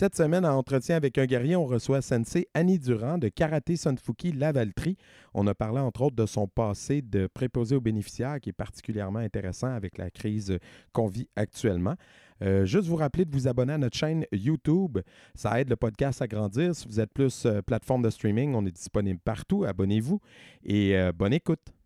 Cette semaine, en entretien avec un guerrier, on reçoit Sensei Annie Durand de Karaté Sunfuki Lavaltrie. On a parlé entre autres de son passé de préposé aux bénéficiaires qui est particulièrement intéressant avec la crise qu'on vit actuellement. Euh, juste vous rappeler de vous abonner à notre chaîne YouTube. Ça aide le podcast à grandir. Si vous êtes plus euh, plateforme de streaming, on est disponible partout. Abonnez-vous et euh, bonne écoute.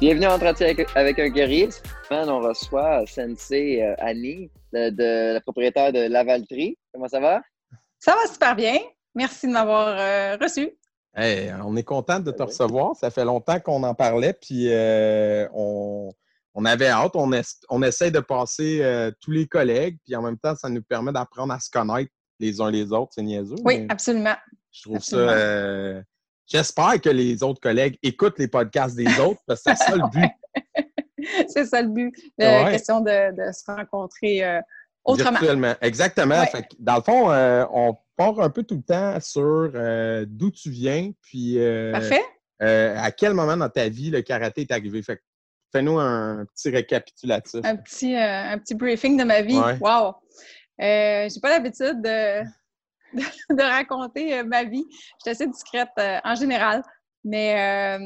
Bienvenue à Entretien avec, avec un guerrier. On reçoit Sensei euh, Annie, de, de- la propriétaire de Lavaltrie. Comment ça va? Ça va super bien. Merci de m'avoir euh, reçu. Hey, on est content de te recevoir. Ça fait longtemps qu'on en parlait, puis euh, on, on avait hâte. On, es- on essaie de passer euh, tous les collègues, puis en même temps, ça nous permet d'apprendre à se connaître les uns les autres. C'est niaiseux. Oui, absolument. je trouve absolument. ça. Euh, J'espère que les autres collègues écoutent les podcasts des autres, parce que c'est ça le but. C'est ça le but. La Ouais. question de, de se rencontrer euh, autrement. Virtuellement. Exactement. Ouais. Fait que, dans le fond, euh, on part un peu tout le temps sur euh, d'où tu viens, puis euh, Parfait. euh, à quel moment dans ta vie le karaté est arrivé? Fait que fais-nous un petit récapitulatif. Un petit, euh, un petit briefing de ma vie. Ouais. Wow. Euh, J'ai pas l'habitude de, de, raconter euh, ma vie. Je suis assez discrète euh, en général. Mais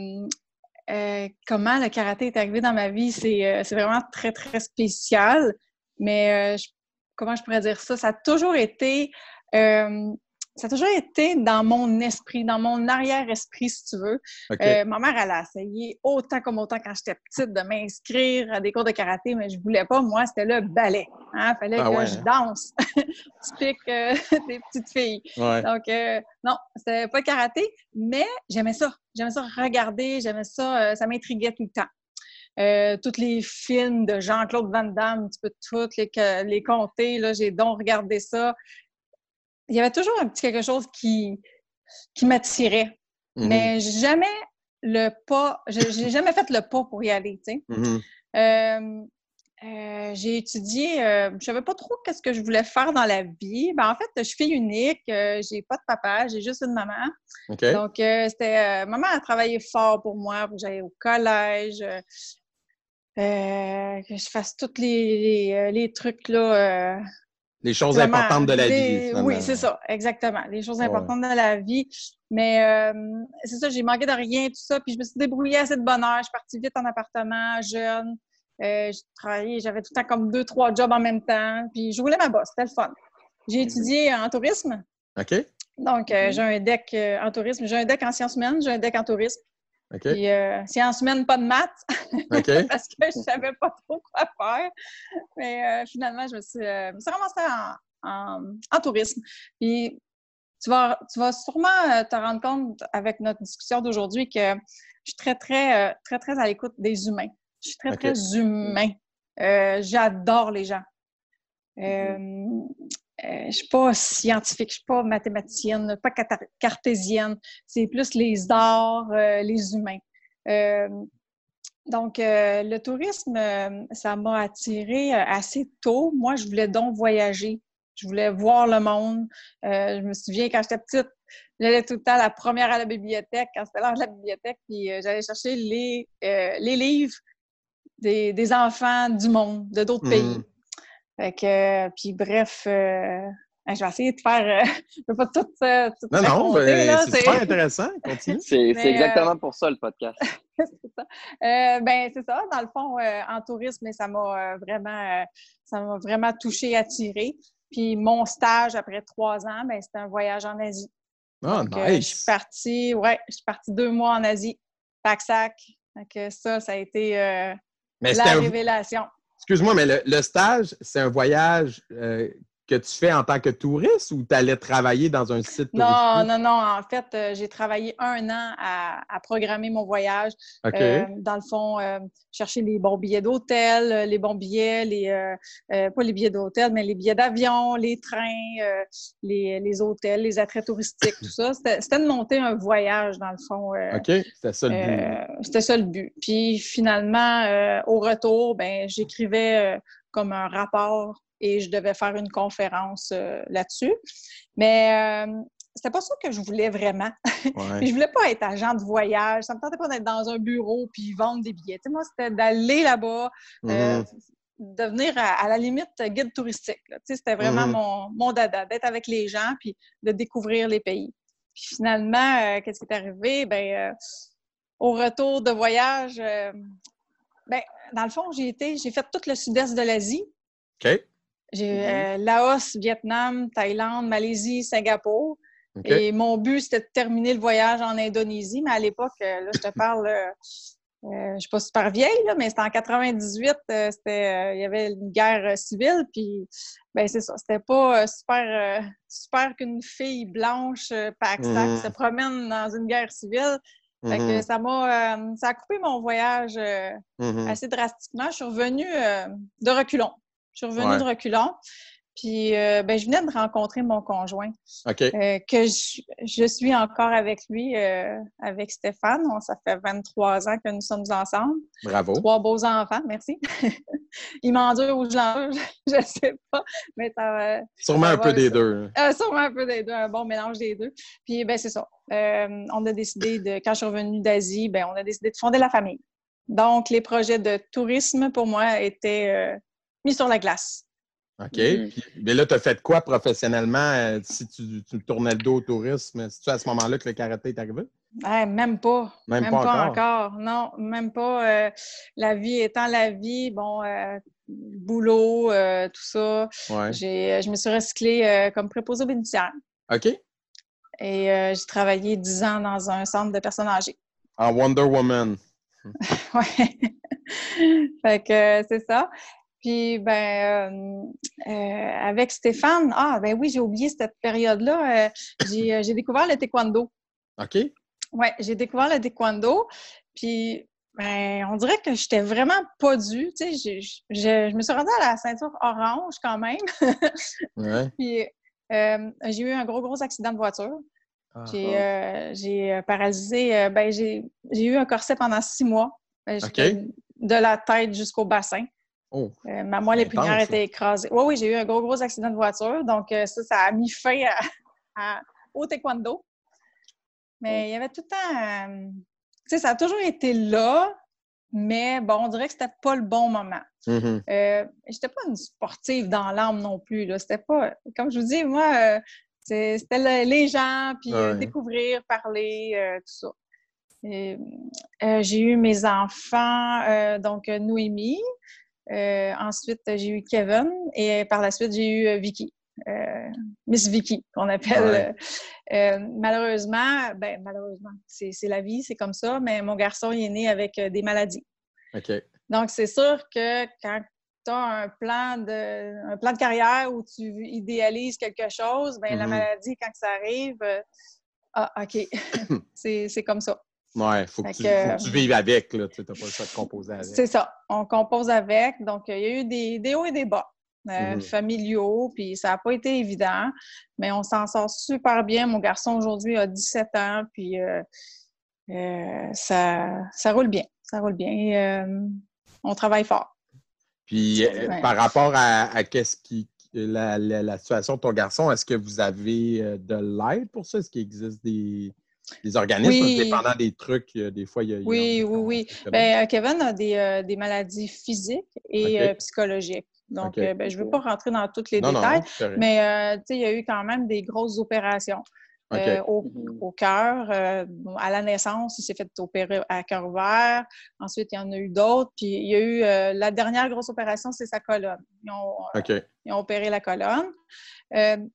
euh, comment le karaté est arrivé dans ma vie, c'est vraiment très, très spécial. Mais je- comment je pourrais dire ça? Ça a toujours été. euh, ça a toujours été dans mon esprit, dans mon arrière-esprit, si tu veux. Euh, ma mère, elle a essayé autant comme autant quand j'étais petite de m'inscrire à des cours de karaté, mais je voulais pas. Moi, c'était le ballet. Il fallait Ah que ouais, je hein? danse. Typique euh, des petites filles. Ouais. Donc, euh, non, c'était pas karaté, mais j'aimais ça. J'aimais ça regarder, j'aimais ça, euh, ça m'intriguait tout le temps. Euh, tous les films de Jean-Claude Van Damme, tu peux toutes les, les compter, là, j'ai donc regardé ça. Il y avait toujours un petit quelque chose qui, qui m'attirait, Mhm. mais jamais le pas, j'ai jamais fait le pas pour y aller, tu sais. Mhm. Euh, euh, j'ai étudié, euh, je savais pas trop qu'est-ce que je voulais faire dans la vie. Ben, en fait, je suis fille unique, euh, j'ai pas de papa, j'ai juste une maman. Donc, c'était. maman a travaillé fort pour moi, pour que j'aille au collège, que je fasse tous les, les, les trucs là. Les choses importantes de la vie. finalement. Oui, c'est ça, exactement. Les choses Ouais. importantes de la vie. Mais euh, c'est ça, j'ai manqué de rien, tout ça. Puis je me suis débrouillée assez de bonheur. Je suis partie vite en appartement, jeune. Euh, j'ai travaillé, j'avais tout le temps comme deux, trois jobs en même temps. Puis je roulais ma bosse, c'était le fun. J'ai étudié en tourisme. OK. Donc, euh, j'ai un deck en tourisme. J'ai un deck en sciences humaines, j'ai un deck en tourisme. OK. Puis euh, sciences humaines, pas de maths, parce que je savais pas trop quoi faire. Mais euh, finalement, je me suis, euh, me suis ramassée en, en, en tourisme. Puis tu vas, tu vas sûrement euh, te rendre compte avec notre discussion d'aujourd'hui que je suis très, très, euh, très, très à l'écoute des humains. Je suis très, très humain. J'adore les gens. Euh, je suis pas scientifique, je suis pas mathématicienne, pas cartésienne. C'est plus les arts, euh, les humains. Euh, donc, euh, le tourisme, euh, ça m'a attiré euh, assez tôt. Moi, je voulais donc voyager. Je voulais voir le monde. Euh, je me souviens, quand j'étais petite, j'allais tout le temps la première à la bibliothèque, quand c'était l'heure de la bibliothèque, puis euh, j'allais chercher les, euh, les livres des, des enfants du monde, de d'autres Mhm. pays. Fait que, euh, puis bref, euh, je vais essayer de faire, euh, je ne peux pas tout, euh, tout Non, non, ben, là, c'est super intéressant. Continue. C'est exactement pour ça le podcast. c'est ça. Euh, ben, c'est ça. Dans le fond, euh, en tourisme, ça m'a euh, vraiment, euh, ça m'a vraiment touché, attiré. Puis mon stage après trois ans, ben, c'était un voyage en Asie. Ah, Donc, euh, je nice. suis partie, ouais, je suis partie deux mois en Asie, pack-sac. Donc, euh, ça, ça a été euh, Mais la un- révélation. Excuse-moi, mais le, stage, c'est un voyage euh, que tu fais en tant que touriste ou tu allais travailler dans un site touristique? Non, non, non. En fait, euh, j'ai travaillé un an à, à, programmer mon voyage. OK. Euh, dans le fond, euh, chercher les bons billets d'hôtel, euh, les bons billets, les pas les billets d'hôtel, mais les billets d'avion, les trains, euh, les, les hôtels, les attraits touristiques, tout ça. C'était c'était de monter un voyage, dans le fond. OK, c'était ça le but. C'était ça le but. Puis finalement, euh, au retour, ben, j'écrivais comme un rapport et je devais faire une conférence euh, là-dessus. Mais euh, c'était pas ça que je voulais vraiment. Ouais. je voulais pas être agent de voyage. Ça me tentait pas d'être dans un bureau puis vendre des billets. Moi, c'était d'aller là-bas, euh, Mhm. devenir à, à la limite guide touristique. C'était vraiment Mhm. mon, mon dada, d'être avec les gens puis de découvrir les pays. Puis finalement, euh, qu'est-ce qui est arrivé? Ben, euh, au retour de voyage, euh, ben, dans le fond, j'ai été, j'ai fait tout le sud-est de l'Asie. J'ai euh, Laos, Vietnam, Thaïlande, Malaisie, Singapour. Et mon but, c'était de terminer le voyage en Indonésie. Mais à l'époque, euh, là, je te parle, euh, je ne suis pas super vieille, là, mais c'était en 98, euh, c'était, euh, il y avait une guerre civile. Puis, ben, c'est ça, c'était pas super, super qu'une fille blanche, pack Mhm. se promène dans une guerre civile. Fait que Mhm. ça m'a, ça a coupé mon voyage Mhm. assez drastiquement. Je suis revenue de reculons. Je suis revenue Ouais. de reculons. Puis, euh, ben, je venais de rencontrer mon conjoint, OK. euh, que je, je suis encore avec lui, euh, avec Stéphane. On, ça fait 23 ans que nous sommes ensemble. Bravo. Trois beaux enfants, merci. Il m'endure ou je l'endure, je ne sais pas. Mais ça va- Sûrement ça un peu des ça. deux. euh, sûrement un peu des deux, un bon mélange des deux. Puis, ben, c'est ça. Euh, on a décidé de, quand je suis revenue d'Asie, ben, on a décidé de fonder la famille. Donc, les projets de tourisme, pour moi, étaient mis sur la glace. OK. Mhm. Puis, mais là, tu as fait quoi professionnellement euh, si tu, tu tournais le dos au tourisme? C'est-tu à ce moment-là que le karaté est arrivé? Ouais, même pas. Même pas encore. Non, même pas. Euh, la vie étant la vie, bon, euh, boulot, euh, tout ça. Ouais. J'ai, je me suis recyclée euh, comme préposée aux bénéficiaires. OK. Et euh, j'ai travaillé 10 ans dans un centre de personnes âgées. En Wonder Woman. Ouais. fait que euh, c'est ça. Puis, ben, euh, euh, avec Stéphane, ah, ben oui, j'ai oublié cette période-là. euh, j'ai, découvert le taekwondo. OK. Oui, j'ai découvert le taekwondo. Puis, ben, on dirait que j'étais vraiment pas due. Tu sais, je, je me suis rendue à la ceinture orange quand même. Ouais. Puis, euh, j'ai eu un gros, gros accident de voiture. Ah. J'ai euh, j'ai, paralysé, euh, ben, j'ai j'ai eu un corset pendant six mois. Ben, De la tête jusqu'au bassin. Oh. Euh, ma moelle épinière intense, était écrasée. Oui, oui, j'ai eu un gros, gros accident de voiture. Donc, euh, ça, ça a mis fin à- à- au taekwondo. Mais il y avait tout le temps. euh, tu sais, ça a toujours été là, mais bon, on dirait que c'était pas le bon moment. Mhm. Euh, j'étais pas une sportive dans l'âme non plus. C'était pas. Comme je vous dis, moi, euh, c'était le- les gens, puis Ouais. découvrir, parler, tout ça. J'ai eu mes enfants, donc Noémie. Euh, ensuite, j'ai eu Kevin. Et par la suite, j'ai eu euh, Vicky. euh, Miss Vicky, qu'on appelle. euh, malheureusement, ben, malheureusement, c'est la vie, c'est comme ça, mais mon garçon il est né avec euh, des maladies. OK. Donc, c'est sûr que quand tu as un plan, de, un plan de carrière où tu idéalises quelque chose, ben, la Mhm. maladie, quand ça arrive, ah, OK, c'est comme ça. Ouais, faut que, tu, que- faut que tu vives avec, là. Tu n'as pas le choix de composer avec. C'est ça. On compose avec. Donc, il y a eu des, des hauts et des bas. euh, Mhm. familiaux, puis ça n'a pas été évident, mais on s'en sort super bien. Mon garçon aujourd'hui a 17 ans, puis euh, euh, ça, ça roule bien. Ça roule bien. on travaille fort. Puis, Ouais. par rapport à, à qu'est-ce qui, la, la- la situation de ton garçon, est-ce que vous avez de l'aide pour ça? Est-ce qu'il existe des, des organismes Oui. dépendant des trucs? euh, Des fois, il y a. Oui, il y a- oui, oui. c'est Ben, euh, Kevin a des, euh, des maladies physiques et euh, psychologiques. Donc, OK. euh, ben, je ne veux pas rentrer dans tous les non, détails, non, mais il y a eu quand même des grosses opérations. Euh, au, Mhm. au cœur. euh, à la naissance, il s'est fait opérer à cœur ouvert. Ensuite, il y en a eu d'autres. Puis il y a eu euh, la dernière grosse opération, c'est sa colonne. Ils ont, ils ont opéré la colonne.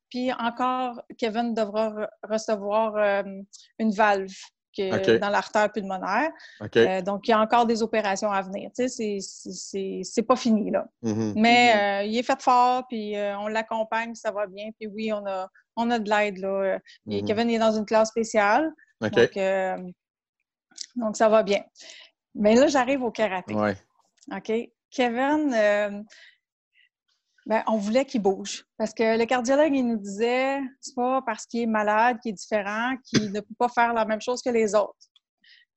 Puis encore, Kevin devra re- recevoir une valve que dans l'artère pulmonaire. Euh, donc, il y a encore des opérations à venir. Tu sais, c'est- pas fini, là. Mhm. Mais euh, il est fait fort, puis euh, on l'accompagne, ça va bien. Puis oui, on a, on a de l'aide, là. Euh, Mhm. Kevin est dans une classe spéciale, donc, euh, donc ça va bien. Mais là, j'arrive au karaté. Ouais. OK? Kevin, euh, ben, on voulait qu'il bouge. Parce que le cardiologue, il nous disait, c'est pas parce qu'il est malade qu'il est différent, qu'il ne peut pas faire la même chose que les autres.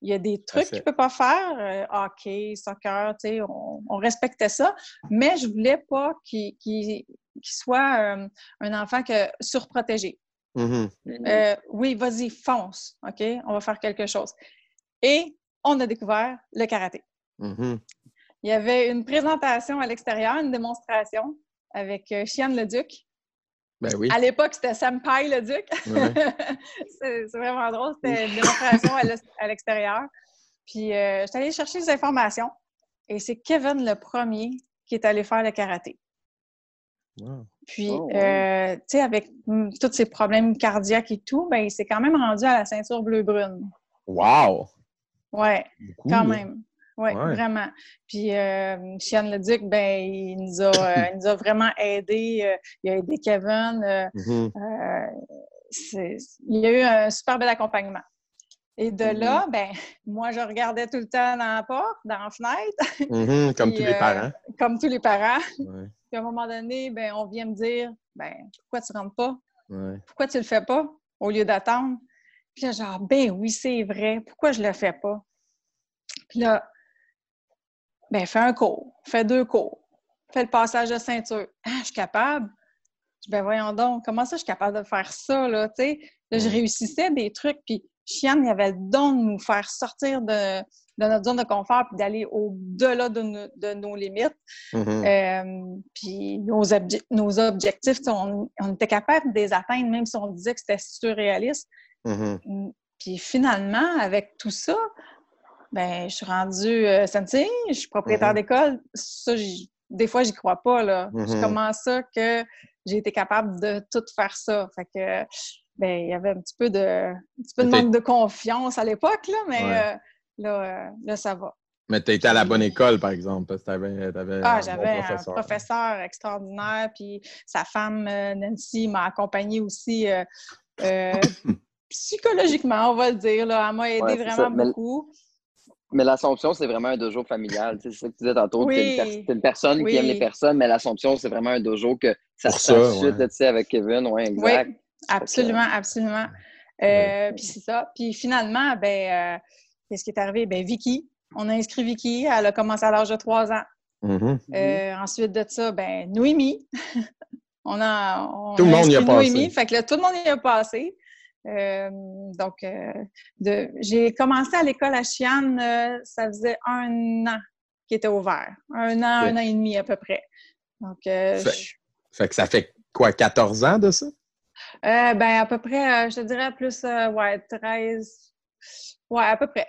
Il y a des trucs qu'il ne peut pas faire, hockey, soccer, tu sais, on, on respectait ça, mais je voulais pas qu'il qu'il- qu'il soit euh, un enfant que, surprotégé. Mhm. Mhm. Euh, oui, vas-y, fonce, OK? On va faire quelque chose. Et on a découvert le karaté. Mhm. Il y avait une présentation à l'extérieur, une démonstration avec euh, Chiane le Duc. Ben oui. À l'époque, c'était Senpai le Duc. Ouais. c'est vraiment drôle. C'était une démonstration à l'extérieur. Puis, euh, je suis allée chercher des informations. Et c'est Kevin le premier qui est allé faire le karaté. Wow. Puis, Oh, ouais. euh, tu sais, avec mm, tous ces problèmes cardiaques et tout, ben, il s'est quand même rendu à la ceinture bleu-brune. Wow! Ouais. Beaucoup, Quand même. Oui, Ouais. vraiment. Puis, euh, Chiane Leduc, ben, il nous a, euh, il nous a vraiment aidés. euh, il a aidé Kevin. euh, Mhm. euh, c'est- il y a eu un super bel accompagnement. Et de Mm-hmm. là, ben, moi, je regardais tout le temps dans la porte, dans la fenêtre, Mhm. Comme Puis, tous les euh, parents. comme tous les parents. Ouais. Puis à un moment donné, ben, on vient me dire, ben, pourquoi tu rentres pas? Ouais. Pourquoi tu le fais pas au lieu d'attendre? Puis là, genre, ben oui, c'est vrai. Pourquoi je le fais pas? Puis là, ben, fais un cours, fais deux cours, fais le passage de ceinture. Ah, je suis capable? Ben voyons donc, comment ça je suis capable de faire ça, là, tu sais? Là, je réussissais des trucs, puis Chiane, il avait le don de nous faire sortir de, de notre zone de confort, puis d'aller au-delà de, nos- de nos limites. Euh, puis nos, obje- nos objectifs, on, on était capable de les atteindre, même si on disait que c'était surréaliste. Mhm. Mm, Puis finalement, avec tout ça, ben, je suis rendue euh, sensei, je suis propriétaire Mhm. d'école. Ça, des fois, j'y crois pas. Là. Mhm. comment ça que j'ai été capable de tout faire ça. Fait que, ben, il y avait un petit peu de, un petit peu de manque de confiance à l'époque, là, mais Ouais. euh, là, euh, là, ça va. Mais tu été à la bonne école, par exemple, parce que tu avais, Ah, un j'avais bon un professeur. professeur extraordinaire, puis sa femme, euh, Nancy, m'a accompagnée aussi euh, euh, psychologiquement, on va le dire. Là. Elle m'a aidé Ouais, vraiment ça. Beaucoup. Mais l'Assomption, c'est vraiment un dojo familial. tu sais, C'est ça que tu disais tantôt. Oui. T'es une, personne Oui. qui aime les personnes, mais l'Assomption, c'est vraiment un dojo que ça se ça, passe tout de suite, ouais. tu avec Kevin. Oui, exact. Oui, absolument, absolument. Euh, Ouais. Puis c'est ça. Puis finalement, ben, euh, qu'est-ce qui est arrivé? Ben, Vicky, on a inscrit Vicky. Elle a commencé à l'âge de 3 ans. Mhm. Euh, ensuite de ça, ben, Noémie. on a, on Tout le monde y a passé. Noémie. Fait que là, tout le monde y a passé. Euh, donc, euh, de- j'ai commencé à l'école à Chiane, ça faisait un an qui était ouvert. Un an, un an et demi à peu près. Donc, Fait- je- Fait que ça fait quoi, 14 ans de ça? Ben, à peu près, je te dirais plus, ouais, 13. Ouais, à peu près.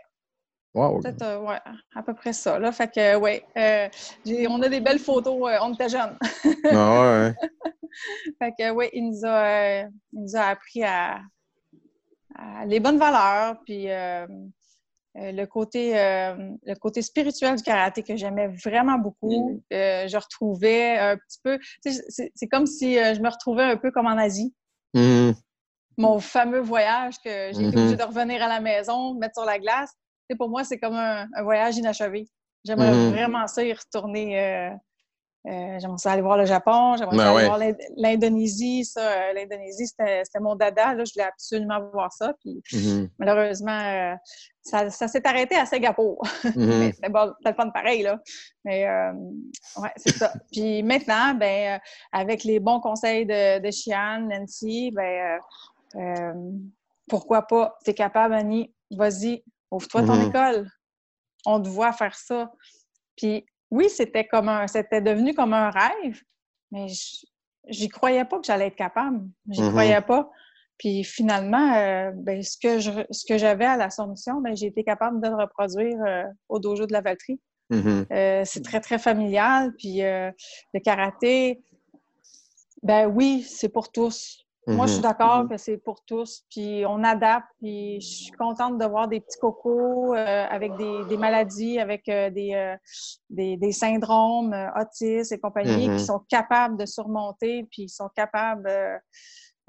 Wow. Peut-être, euh, ouais, à peu près ça. Là. Fait que, ouais, euh, on a des belles photos. euh, on était jeunes. Ah ouais. fait que, ouais, il nous a, il nous a appris à, à les bonnes valeurs, puis euh, le, côté, euh, le côté spirituel du karaté que j'aimais vraiment beaucoup. Euh, je retrouvais un petit peu. C'est c'est comme si je me retrouvais un peu comme en Asie. Mhm. mon fameux voyage que j'ai été Mhm. obligée de revenir à la maison, mettre sur la glace. Sais, pour moi, c'est comme un, un voyage inachevé. J'aimerais Mhm. vraiment ça y retourner. euh, euh, j'aimerais ça aller voir le Japon, j'aimerais Ben aller ouais. voir l'Ind- l'Indonésie. Ça, euh, l'Indonésie, c'était mon dada. Là, je voulais absolument voir ça. Puis Mhm. malheureusement, euh, ça, ça s'est arrêté à Singapour. Mhm. C'était bon, c'était le fun pareil, là. Mais ouais, c'est ça. Puis maintenant, ben, avec les bons conseils de, de Nancy, ben, pourquoi pas? T'es capable, Annie, vas-y, ouvre-toi ton Mhm. école. On te voit faire ça. Puis oui, c'était comme un, c'était devenu comme un rêve, mais j'y croyais pas que j'allais être capable. J'y Mhm. croyais pas. Puis finalement, euh, ben, ce que je, ce que j'avais à l'Assomption, ben, j'ai été capable de le reproduire euh, au dojo de la Valtrie. Mhm. Euh, c'est très, très familial. Puis le karaté, ben oui, c'est pour tous. Moi, je suis Mhm. d'accord Mhm. que c'est pour tous, puis on adapte, puis je suis contente de voir des petits cocos euh, avec des, des maladies, avec euh, des, euh, des, des syndromes, euh, autistes et compagnie, qui sont capables de surmonter, puis ils sont capables euh,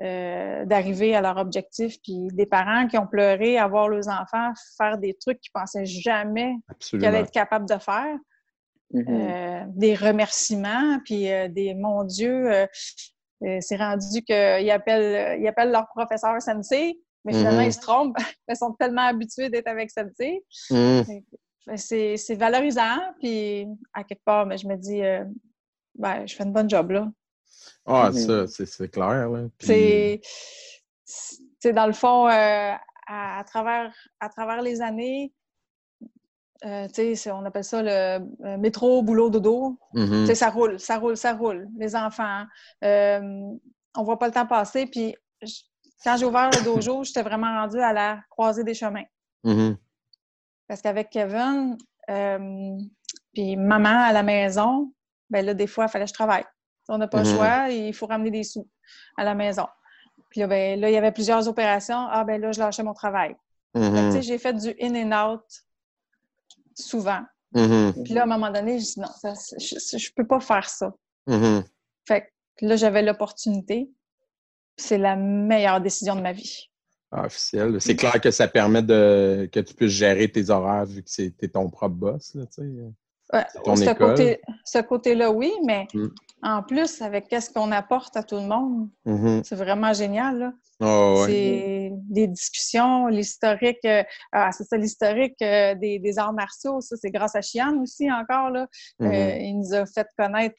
euh, d'arriver à leur objectif, puis des parents qui ont pleuré à voir leurs enfants faire des trucs qu'ils pensaient jamais qu'ils allaient être capables de faire. Euh, des remerciements, puis euh, des mon Dieu, euh, c'est rendu qu'ils appellent, ils appellent leur professeur sensei, mais finalement Mhm. ils se trompent. Ils sont tellement habitués d'être avec sensei. Que C'est c'est valorisant, puis à quelque part, mais je me dis, euh, ben, je fais une bonne job là. Ah, Mhm. ça, c'est clair. Là. Puis- C'est, c'est dans le fond, euh, à, à travers, à travers les années, euh, on appelle ça le euh, métro, boulot, dodo. Mhm. Sais, ça roule, ça roule, ça roule. Les enfants, euh, on voit pas le temps passer. Puis je- quand j'ai ouvert le dojo, j'étais vraiment rendue à la croisée des chemins. Mhm. Parce qu'avec Kevin, euh, puis maman à la maison, ben là, des fois, il fallait que je travaille. On n'a pas le Mhm. choix, il faut ramener des sous à la maison. Puis là, ben, là, il y avait plusieurs opérations. Ah, ben là, je lâchais mon travail. J'ai fait du in and out souvent. Mhm. Puis là, à un moment donné, je dis non, ça, je, je peux pas faire ça. Mhm. Fait que là, j'avais l'opportunité. C'est la meilleure décision de ma vie. Ah, officiel. C'est clair que ça permet de que tu puisses gérer tes horaires vu que c'est t'es ton propre boss. Là, tu sais. Ouais, ce, école. côté, ce côté-là, oui, mais Mm. en plus, avec qu'est-ce qu'on apporte à tout le monde, Mhm. c'est vraiment génial. là. Ah, ouais. C'est des discussions, l'historique, euh, ah, c'est ça, l'historique euh, des, des arts martiaux, ça, c'est grâce à Chiane aussi encore. Là. Mhm. Euh, il nous a fait connaître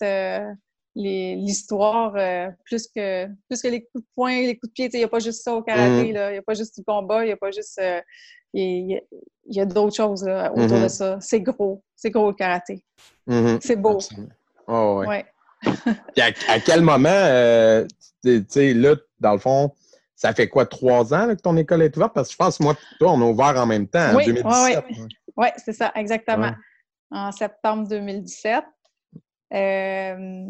l'histoire euh, plus, que, plus que les coups de poing, les coups de pied. Tu sais, Il n'y a pas juste ça au karaté, là. il n'y a pas juste du combat, il n'y a pas juste. euh, il y a, a d'autres choses là, autour de ça. C'est gros, c'est gros le karaté. Mhm. C'est beau. Absolument. Ouais. Ouais. Puis à, à quel moment, euh, tu sais, là, dans le fond, ça fait quoi, trois ans là, que ton école est ouverte? Parce que je pense, moi, et toi, on a ouvert en même temps, en Oui, 2017. ouais, Oui, c'est ça, exactement. Ouais. En septembre 2017. Euh,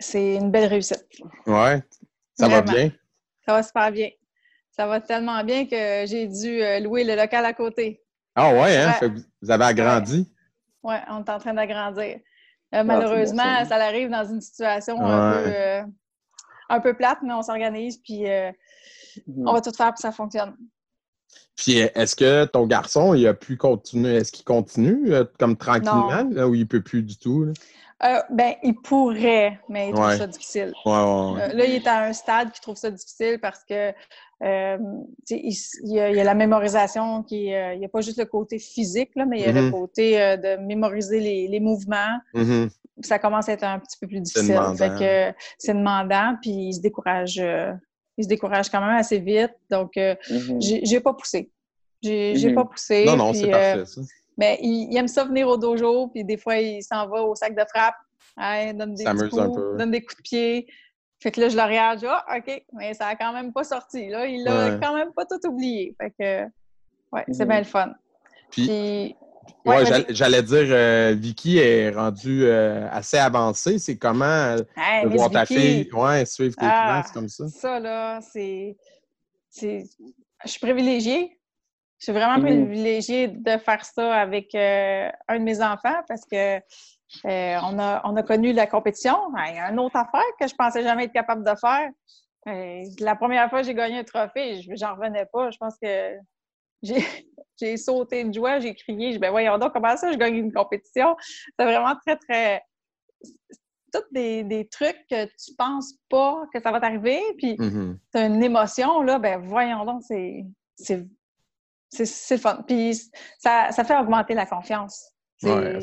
c'est une belle réussite. Ouais. Ça va bien? Ça va super bien. Ça va tellement bien que j'ai dû euh, louer le local à côté. Ah ouais, hein? Ouais. Vous- avez agrandi? Oui, on est en train d'agrandir. Euh, malheureusement, bon, ça. arrive dans une situation un, Ouais. peu, euh, un peu plate, mais on s'organise puis euh, Mhm. on va tout faire pour que ça fonctionne. Puis est-ce que ton garçon, il a pu continuer? Est-ce qu'il continue comme tranquillement là, ou il peut plus du tout? Là? Euh, ben, il pourrait, mais il trouve Ouais. ça difficile. Ouais, ouais, ouais. Euh, là, il est à un stade qui trouve ça difficile parce que euh, tu sais, il, il y a, il y a la mémorisation qui euh, il n'y a pas juste le côté physique, là, mais il y a le Mhm. côté euh, de mémoriser les, les mouvements. Mhm. Ça commence à être un petit peu plus difficile. Fait que c'est demandant, puis il se décourage. euh, il se décourage quand même assez vite. Donc, euh, Mhm. j'ai j'ai pas poussé. J'ai j'ai Mhm. pas poussé. Non, non, c'est euh, parfait, ça. Mais il, il aime ça venir au dojo, puis des fois, il s'en va au sac de frappe, hein, donne des coups, donne des coups de pied. Fait que là, je le regarde, je dis, ah, OK, mais ça a quand même pas sorti. Là. Il a Ouais. quand même pas tout oublié. Fait que, ouais, c'est Mhm. bien le fun. Puis, Puis, ouais, j'allais dire, euh, Vicky est rendue euh, assez avancée. C'est comment euh, Hey, de voir ta fille? Ouais, suivre tes Ah, finances comme ça? Ça, là, c'est- Je suis privilégiée. Je suis vraiment Mhm. privilégiée de faire ça avec euh, un de mes enfants parce que euh, on, a, on a connu la compétition. Hey, une autre affaire que je pensais jamais être capable de faire. Euh, la première fois que j'ai gagné un trophée, je- j'en revenais pas. Je pense que j'ai sauté de joie, j'ai crié. Je ben voyons donc, comment ça, je gagne une compétition? C'est vraiment très, très. Tous des, des trucs que tu penses pas que ça va t'arriver, puis t'as une émotion, là, ben voyons donc, c'est. C'est le fun. Puis ça, ça fait augmenter la confiance. C'est- Ouais,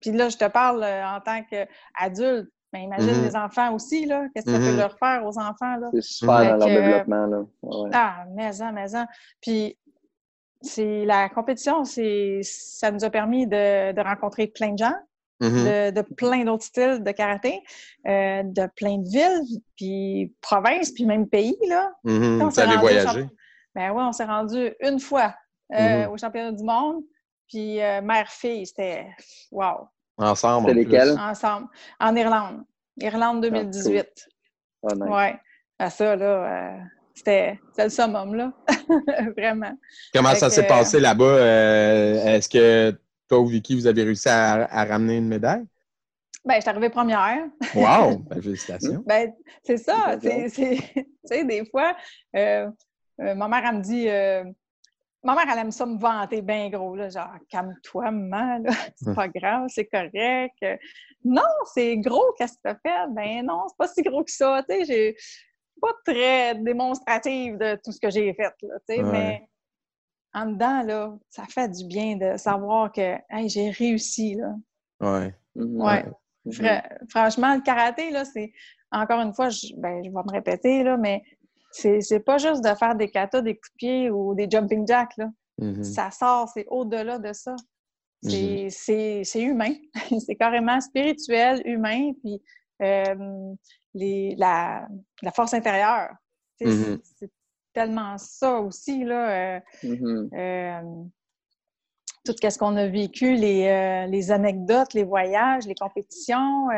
Puis là, je te parle euh, en tant qu'adulte, mais imagine Mhm. les enfants aussi, là. Qu'est-ce que ça peut leur faire aux enfants, là? C'est super Fait dans leur développement. Là. Ouais. Ah, mais en, mais en. Puis, c'est la compétition, c'est ça nous a permis de, de rencontrer plein de gens, Mhm. de, de plein d'autres styles de karaté, euh, de plein de villes, puis provinces, puis même pays, là. Rendu au voyager. champ- Ben oui, on s'est rendu une fois euh, Mhm. au championnat du monde, puis euh, mère-fille, c'était wow, Ensemble. En lesquels? ensemble, en Irlande. Irlande 2018. honnête. Ouais. À ça, là, euh, c'était le summum, là. Vraiment. Comment Fait ça s'est passé là-bas? Euh, Est-ce que toi ou Vicky, vous avez réussi à, à ramener une médaille? Ben, je suis arrivée première. Wow! Ben, félicitations. Ben, c'est ça. Tu sais, des fois, euh, euh, ma mère, elle me dit. euh, ma mère, elle aime ça me vanter bien gros, là, genre, calme-toi, maman, c'est pas grave, c'est correct. Non, c'est gros, qu'est-ce que tu as fait? Ben non, c'est pas si gros que ça, tu sais, j'ai je suis pas très démonstrative de tout ce que j'ai fait, là, tu sais, Ouais. mais en dedans, là, ça fait du bien de savoir que, hey, j'ai réussi, là. Ouais. Mhm. Ouais. Fra- franchement, le karaté, là, c'est encore une fois, je, ben, je vais me répéter, là, mais c'est pas juste de faire des katas, des coups de pied ou des jumping jacks. Là. Mhm. Ça sort, c'est au-delà de ça. C'est c'est humain. c'est carrément spirituel, humain, puis euh, les, la, la force intérieure. Mhm. C'est tellement ça aussi, là. euh, euh, tout ce qu'on a vécu, les, les anecdotes, les voyages, les compétitions,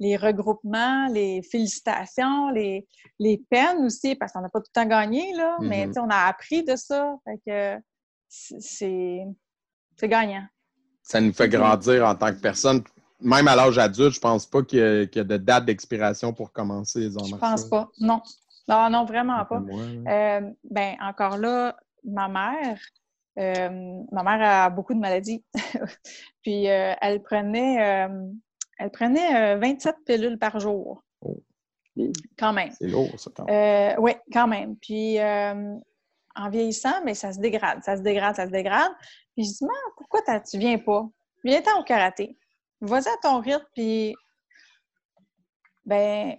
les regroupements, les félicitations, les, les peines aussi, parce qu'on n'a pas tout le temps gagné, là, mais Mhm. tu sais, on a appris de ça. Fait que c'est- gagnant. Ça nous fait grandir en tant que personne. Même à l'âge adulte, je pense pas qu'il y, a- qu'il y a de date d'expiration pour commencer les arts Je pense pas. Non. Non, non, vraiment pas. Moi. Euh, ben, encore là, ma mère, euh, ma mère a beaucoup de maladies. Puis euh, elle prenait, elle prenait euh, 27 pilules par jour. Oh. Quand même. C'est lourd, ça, quand même. oui, quand même. Puis euh, en vieillissant, mais ça se dégrade, ça se dégrade, ça se dégrade. Puis je dis, pourquoi tu viens pas? Viens-t'en au karaté. Vas-y à ton rythme, puis ben,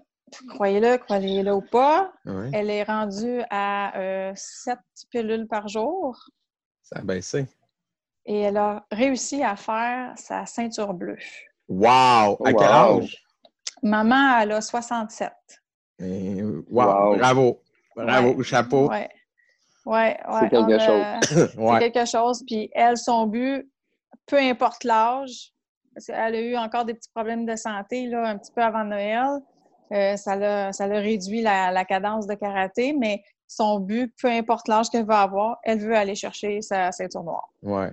croyez-le, croyez-le ou pas, elle est rendue à euh, 7 pilules par jour ça a baissé. et elle a réussi à faire sa ceinture bleue. Wow! À quel âge? Maman, elle a 67. Et, wow. Wow. Bravo! Bravo! Ouais. Chapeau! Ouais. Ouais, ouais. C'est quelque a- Ouais. C'est quelque chose. Puis elle, son but, peu importe l'âge, parce qu'elle a eu encore des petits problèmes de santé là, un petit peu avant Noël. Euh, ça l'a ça l'a réduit la, la cadence de karaté, mais son but, peu importe l'âge qu'elle va avoir, elle veut aller chercher sa ceinture noire. Ouais.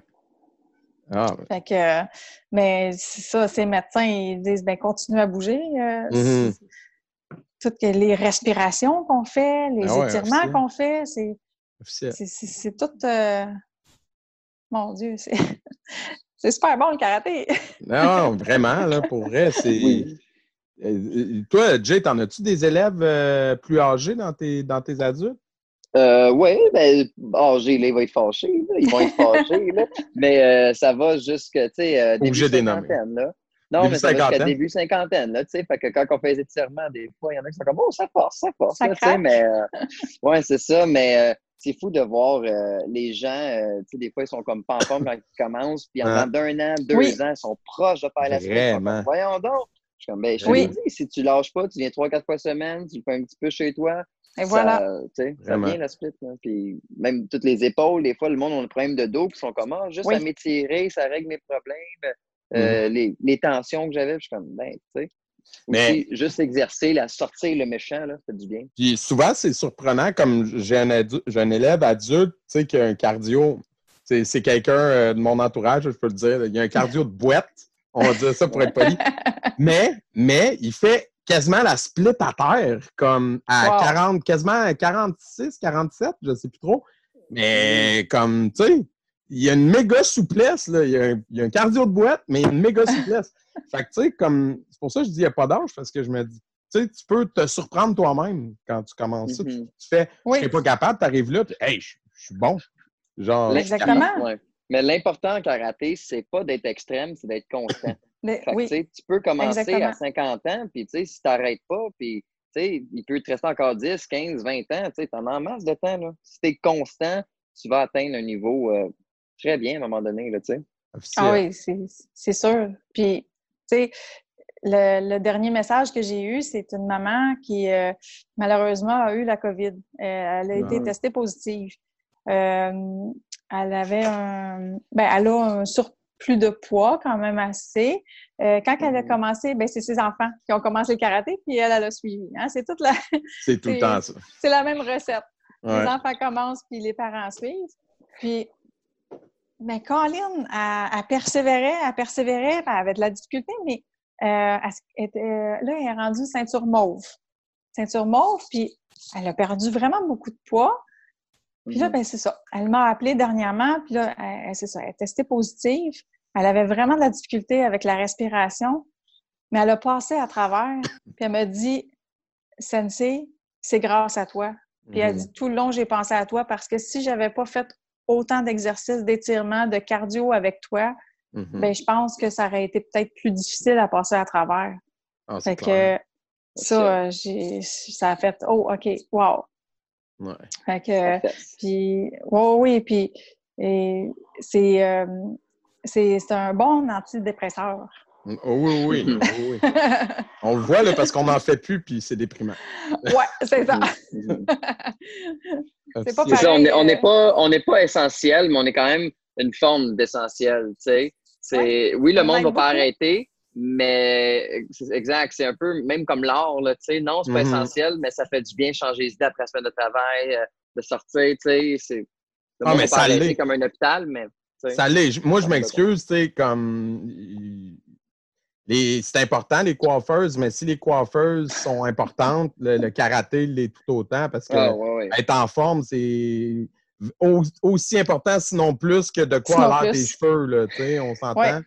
Ah, Fait que, euh, mais c'est ça, ces médecins, ils disent, ben continue à bouger. euh, Mhm. c'est- Toutes les respirations qu'on fait, les Ah étirements qu'on fait, c'est c'est- c'est c'est tout. euh, Mon Dieu, c'est c'est super bon le karaté. Non, vraiment, là, pour vrai, c'est. Oui. Toi, Jay, t'en as-tu des élèves euh, plus âgés dans tes, dans tes adultes? Euh, oui, ben, âgé, là, il va être fâché. là. Ils vont être fâchés, là. Mais euh, ça va sais, euh, début cinquantaine, là. Non, Début mais ça va jusqu'à début cinquantaine, là, tu sais. Fait que quand on fait les étirements, des fois, il y en a qui sont comme, oh, ça force, ça force, Ça là, tu sais. craque. Mais, euh, ouais, c'est ça, mais c'est fou de voir les gens, tu sais, des fois, ils sont comme forme quand ils commencent, puis en Hein? d'un an, deux Oui. ans, ils sont proches de faire la comme, Vraiment. Voyons donc. Je suis comme, ben, je te Oui. l'ai dit, si tu lâches pas, tu viens trois, quatre fois semaine, tu le fais un petit peu chez toi, Et voilà. ça, tu sais, ça Vraiment. vient la split. là. Puis même toutes les épaules, des fois, le monde a un problème de dos, puis ils sont comme, Ah, juste Oui. à m'étirer, ça règle mes problèmes. Euh, les, les tensions que j'avais, je suis comme, ben, tu sais. Mais- Aussi, juste exercer, la sortir le méchant, là, ça fait du bien. Puis souvent, c'est surprenant, comme j'ai un, un élève adulte, tu sais, qui a un cardio. C'est c'est quelqu'un euh, de mon entourage, je peux le dire. Il a un cardio de boîte, on va dire ça pour être poli. Mais, mais il fait quasiment la split à terre, comme à Wow. 40, quasiment à 46, 47, je ne sais plus trop. Mais comme, tu sais, il y a une méga souplesse, là. Il, y a un, il y a un cardio de boîte, mais il y a une méga souplesse. fait que, tu sais, comme, c'est pour ça que je dis qu'il n'y a pas d'âge, parce que je me dis, tu sais, tu peux te surprendre toi-même quand tu commences ça. Tu, Mhm. tu fais, Oui. je serais pas capable, tu arrives là, puis, hey, je je suis bon. Genre, suis Exactement. Mais l'important en karaté, c'est pas d'être extrême, c'est d'être constant. Mais Fait que, oui, tu peux commencer exactement. à 50 ans, puis tu sais, si tu n'arrêtes pas, puis tu sais, il peut te rester encore 10, 15, 20 ans, tu sais, t'en as en masse de temps. Là. Si tu es constant, tu vas atteindre un niveau euh, très bien à un moment donné, là, tu sais. Officiel. Ah oui, c'est- c'est sûr. Puis, tu sais, le, le dernier message que j'ai eu, c'est une maman qui, euh, malheureusement, a eu la COVID. Euh, elle a été Ah. testée positive. Euh, elle avait un... Ben, elle a un sur- plus de poids, quand même assez. Euh, quand elle a Mhm. commencé, ben, c'est ses enfants qui ont commencé le karaté, puis elle, elle a suivi. hein. C'est toute la, C'est tout le temps ça. c'est la même recette. Ouais. Les enfants commencent, puis les parents suivent. Puis, mais Colin, elle, elle persévérait, elle persévérait, puis elle avait de la difficulté, mais euh, elle était- là, elle est rendue ceinture mauve. Ceinture mauve, puis elle a perdu vraiment beaucoup de poids. Puis là, ben c'est ça. Elle m'a appelé dernièrement, puis là, c'est ça, elle est testée positive. Elle avait vraiment de la difficulté avec la respiration, mais elle a passé à travers, puis elle m'a dit Sensei, c'est grâce à toi. Puis elle Mhm. dit tout le long, j'ai pensé à toi parce que si j'avais pas fait autant d'exercices, d'étirements, de cardio avec toi, Mhm. ben je pense que ça aurait été peut-être plus difficile à passer à travers. Ah, Fait clair. que ça, j'ai, ça a fait oh ok, wow. Ouais. Fait que Parfait. puis ouais, oui, puis et c'est euh, c'est c'est un bon antidépresseur. Oh, oui, oui, oui, oui. On le voit là, parce qu'on n'en fait plus, puis c'est déprimant. ouais, c'est ça. C'est pas C'est ça, on n'est on euh, pas, on pas essentiel, mais on est quand même une forme d'essentiel, tu sais. C'est, oui, le On monde va pas arrêter, mais c'est exact, c'est un peu même comme l'art, là, tu sais. Non, c'est pas Mhm. essentiel, mais ça fait du bien changer les idées après la semaine de travail, euh, de sortir, tu sais. C'est, Ah, mais ça l'est. comme un hôpital, mais. Ça l'est. Moi, je m'excuse, tu sais, comme. les- C'est important, les coiffeuses, mais si les coiffeuses sont importantes, le, le karaté l'est tout autant parce que Ah, ouais, ouais. être en forme, c'est au- aussi important, sinon plus, que de quoi Sinon avoir tes cheveux, là, tu sais, on s'entend? Ouais.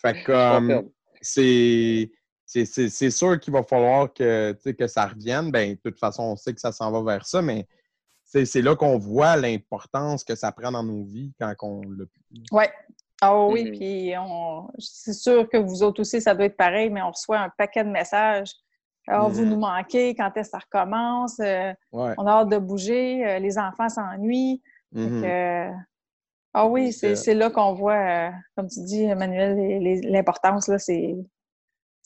Fait que. C'est c'est- c'est- c'est sûr qu'il va falloir que, que ça revienne. Ben, de toute façon, on sait que ça s'en va vers ça, mais c'est c'est là qu'on voit l'importance que ça prend dans nos vies quand on l'a plus. Ouais. Ah oui, Mhm. puis on... c'est sûr que vous autres aussi, ça doit être pareil, mais on reçoit un paquet de messages. Ah, vous Mhm. nous manquez, quand est-ce que ça recommence? Euh, Ouais. on a hâte de bouger, euh, les enfants s'ennuient. Ah oui, c'est Euh, c'est là qu'on voit, euh, comme tu dis, Emmanuel, l'importance, là, c'est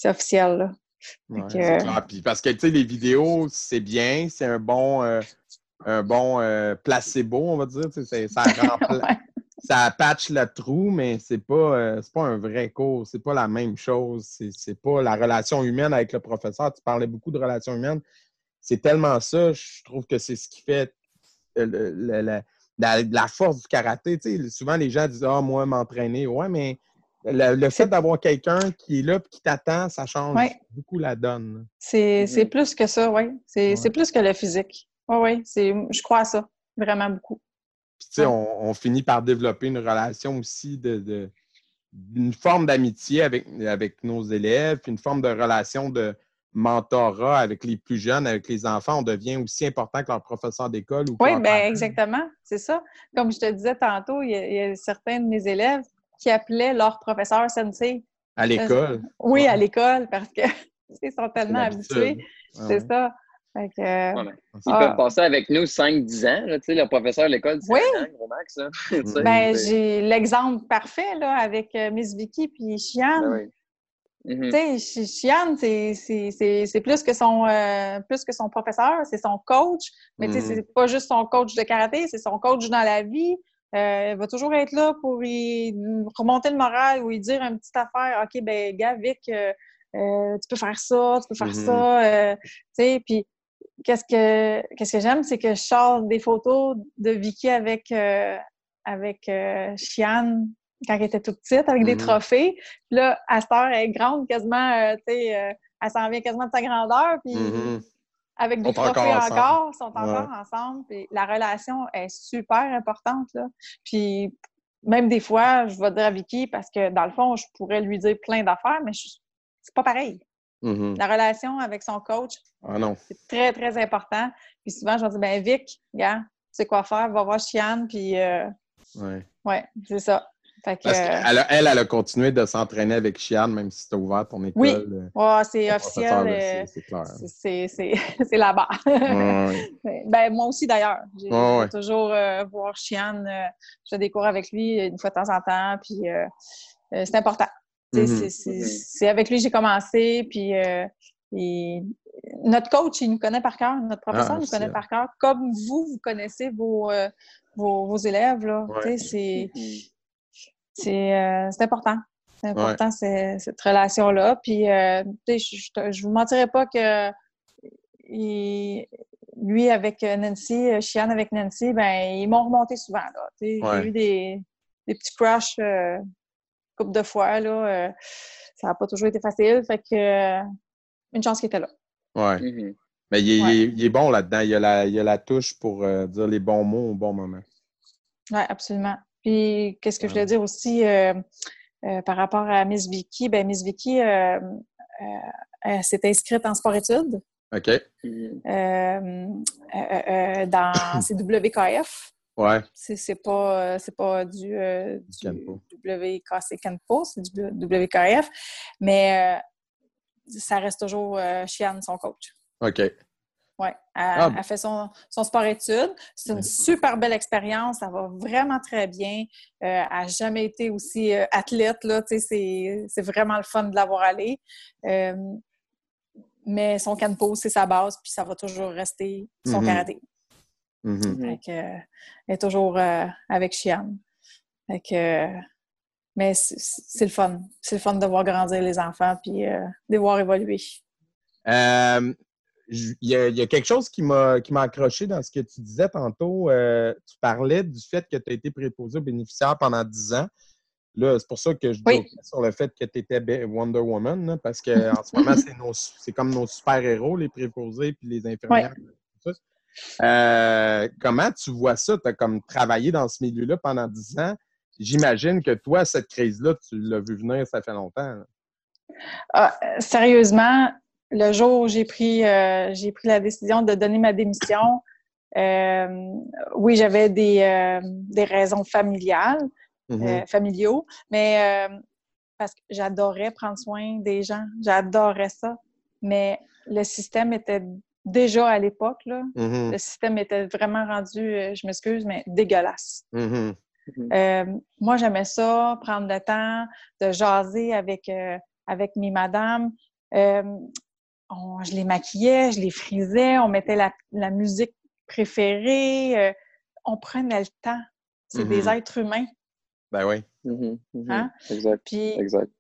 officiel. Là. Ouais, que- c'est clair. Puis parce que, tu sais, les vidéos, c'est bien, c'est un bon, euh, un bon euh, placebo, on va dire. Ça, rempla- Ouais. ça patch le trou, mais c'est pas, pas un vrai cours. C'est pas la même chose. C'est c'est pas la relation humaine avec le professeur. Tu parlais beaucoup de relations humaines. C'est tellement ça. Je trouve que c'est ce qui fait le- le- le- la, la force du karaté. Tu sais, souvent, les gens disent Ah, moi, m'entraîner. Ouais, mais le, le fait d'avoir quelqu'un qui est là et qui t'attend, ça change Ouais. beaucoup la donne. C'est c'est plus que ça, oui. C'est Ouais. plus que le physique. Oui, oui. c'est- Je crois à ça, vraiment beaucoup. Puis, tu sais, Ouais. on, on finit par développer une relation aussi de, de- une forme d'amitié avec, avec nos élèves, puis une forme de relation de mentorat avec les plus jeunes, avec les enfants. On devient aussi important que leur professeur d'école ou Oui, bien, parent. exactement. C'est ça. Comme je te disais tantôt, il y, a, il y a certains de mes élèves qui appelaient leur professeur sensei. À l'école. Oui, Ouais. à l'école, parce que ils sont tellement habitués. Ah C'est ouais. ça. Fait que, euh, Ouais, C'est Ils Ah. peuvent passer avec nous 5-10 ans, là, tu sais, le professeur de l'école, 10 Oui. ans, gros max, sais, ben, j'ai l'exemple parfait là, avec euh, Miss Vicky puis Chiane. ben oui. Mhm. Tu sais, Chi- Chiane, c'est- c'est c'est- c'est plus que son euh, plus que son professeur, c'est son coach. Mais tu sais, Mhm. c'est pas juste son coach de karaté, c'est son coach dans la vie. Euh, il va toujours être là pour y remonter le moral ou lui dire une petite affaire. OK, ben, gars, Vic, euh, euh, tu peux faire ça, tu peux faire Mhm. ça. euh, tu sais, puis qu'est-ce que qu'est-ce que j'aime, c'est que je sors des photos de Vicky avec euh, avec euh, Chiane quand elle était toute petite, avec des Mhm. trophées. Puis là, à cette heure, elle est grande, quasiment, euh, tu sais, euh, elle s'en vient quasiment de sa grandeur. Puis Mhm. avec des Sont encore trophées ensemble. encore, sont encore ensemble. Puis la relation est super importante. Là. Puis même des fois, je vais dire à Vicky, parce que dans le fond, je pourrais lui dire plein d'affaires, mais je- c'est pas pareil. Mhm. La relation avec son coach, Ah c'est très, très important. Puis souvent, je vais dire, ben Vic, gars, tu sais quoi faire, va voir Chiane, puis euh, Ouais. ouais, c'est ça. Fait que, Parce euh, qu'elle a, elle, elle a continué de s'entraîner avec Chian, même si tu as ouvert ton école. Oui. euh, c'est officiel. euh, c'est- là-bas. Ben, moi aussi, d'ailleurs. J'ai ouais. toujours euh, voir Chiane. euh, je fais des cours avec lui une fois de temps en temps, puis euh, c'est important. Mhm. c'est- avec lui que j'ai commencé, puis et notre coach, il nous connaît par cœur, notre professeur Ah, nous connaît par cœur, comme vous, vous connaissez vos, vos, vos élèves. Là. Ouais. C'est- Mhm. C'est euh, c'est important. C'est important, cette relation-là. Puis, euh, tu sais, je, je, vous mentirais pas que il- lui, avec Nancy, euh, Chiane avec Nancy, ben, ils m'ont remonté souvent. là. Tu sais, Ouais. J'ai eu des, des petits crushs euh, couple de fois. Là, euh, ça n'a pas toujours été facile. Fait que, euh, une chance qu'il était là. Ouais. Mhm. Mais il est, Ouais. il est- il est bon là-dedans. Il a la, il a la touche pour euh, dire les bons mots au bon moment. Oui, absolument. Puis, qu'est-ce que je voulais dire aussi euh, euh, par rapport à Miss Vicky? Ben, Miss Vicky, euh, euh, elle s'est inscrite en sport-études OK? Dans CWKF. Ouais. C'est c'est pas, c'est pas du. WKC Kenpo, c'est du WKF. Mais ça reste toujours Chiane, son coach. OK. Oui, elle, Ah. elle fait son, son sport-études. C'est une Ouais. super belle expérience. Ça va vraiment très bien. Euh, elle n'a jamais été aussi euh, athlète. Là, c'est, c'est vraiment le fun de l'avoir allé. Euh, mais son canpo, c'est sa base, puis ça va toujours rester son Mhm. karaté. Mhm. Mhm. Fait que, euh, elle est toujours euh, avec euh, mais c'est, c'est le fun. C'est le fun de voir grandir les enfants puis de les voir évoluer. Euh, Il y, a, il y a quelque chose qui m'a accroché dans ce que tu disais tantôt. Euh, tu parlais du fait que tu as été préposé aux bénéficiaires pendant 10 ans. Là, c'est pour ça que je Oui. sur le fait que tu étais Wonder Woman, là, parce qu'en ce moment, c'est nos- c'est comme nos super-héros, les préposés puis les infirmières. Euh, comment tu vois ça? Tu as comme travaillé dans ce milieu-là pendant 10 ans. J'imagine que toi, cette crise-là, tu l'as vu venir, ça fait longtemps. Ah, sérieusement, le jour où j'ai pris, euh, j'ai pris la décision de donner ma démission, euh, oui, j'avais des, euh, des raisons familiales, euh, familiaux, mais euh, parce que j'adorais prendre soin des gens, j'adorais ça. Mais le système était déjà à l'époque, là, Mhm. le système était vraiment rendu, euh, je m'excuse, mais dégueulasse. Mhm. Euh, moi, j'aimais ça, prendre le temps de jaser avec, euh, avec mes madames. Euh, on- je les maquillais, je les frisais, on mettait la, la musique préférée. euh, on prenait le temps. C'est des Mhm. êtres humains. Ben oui. Hein? Exact. Puis Exact.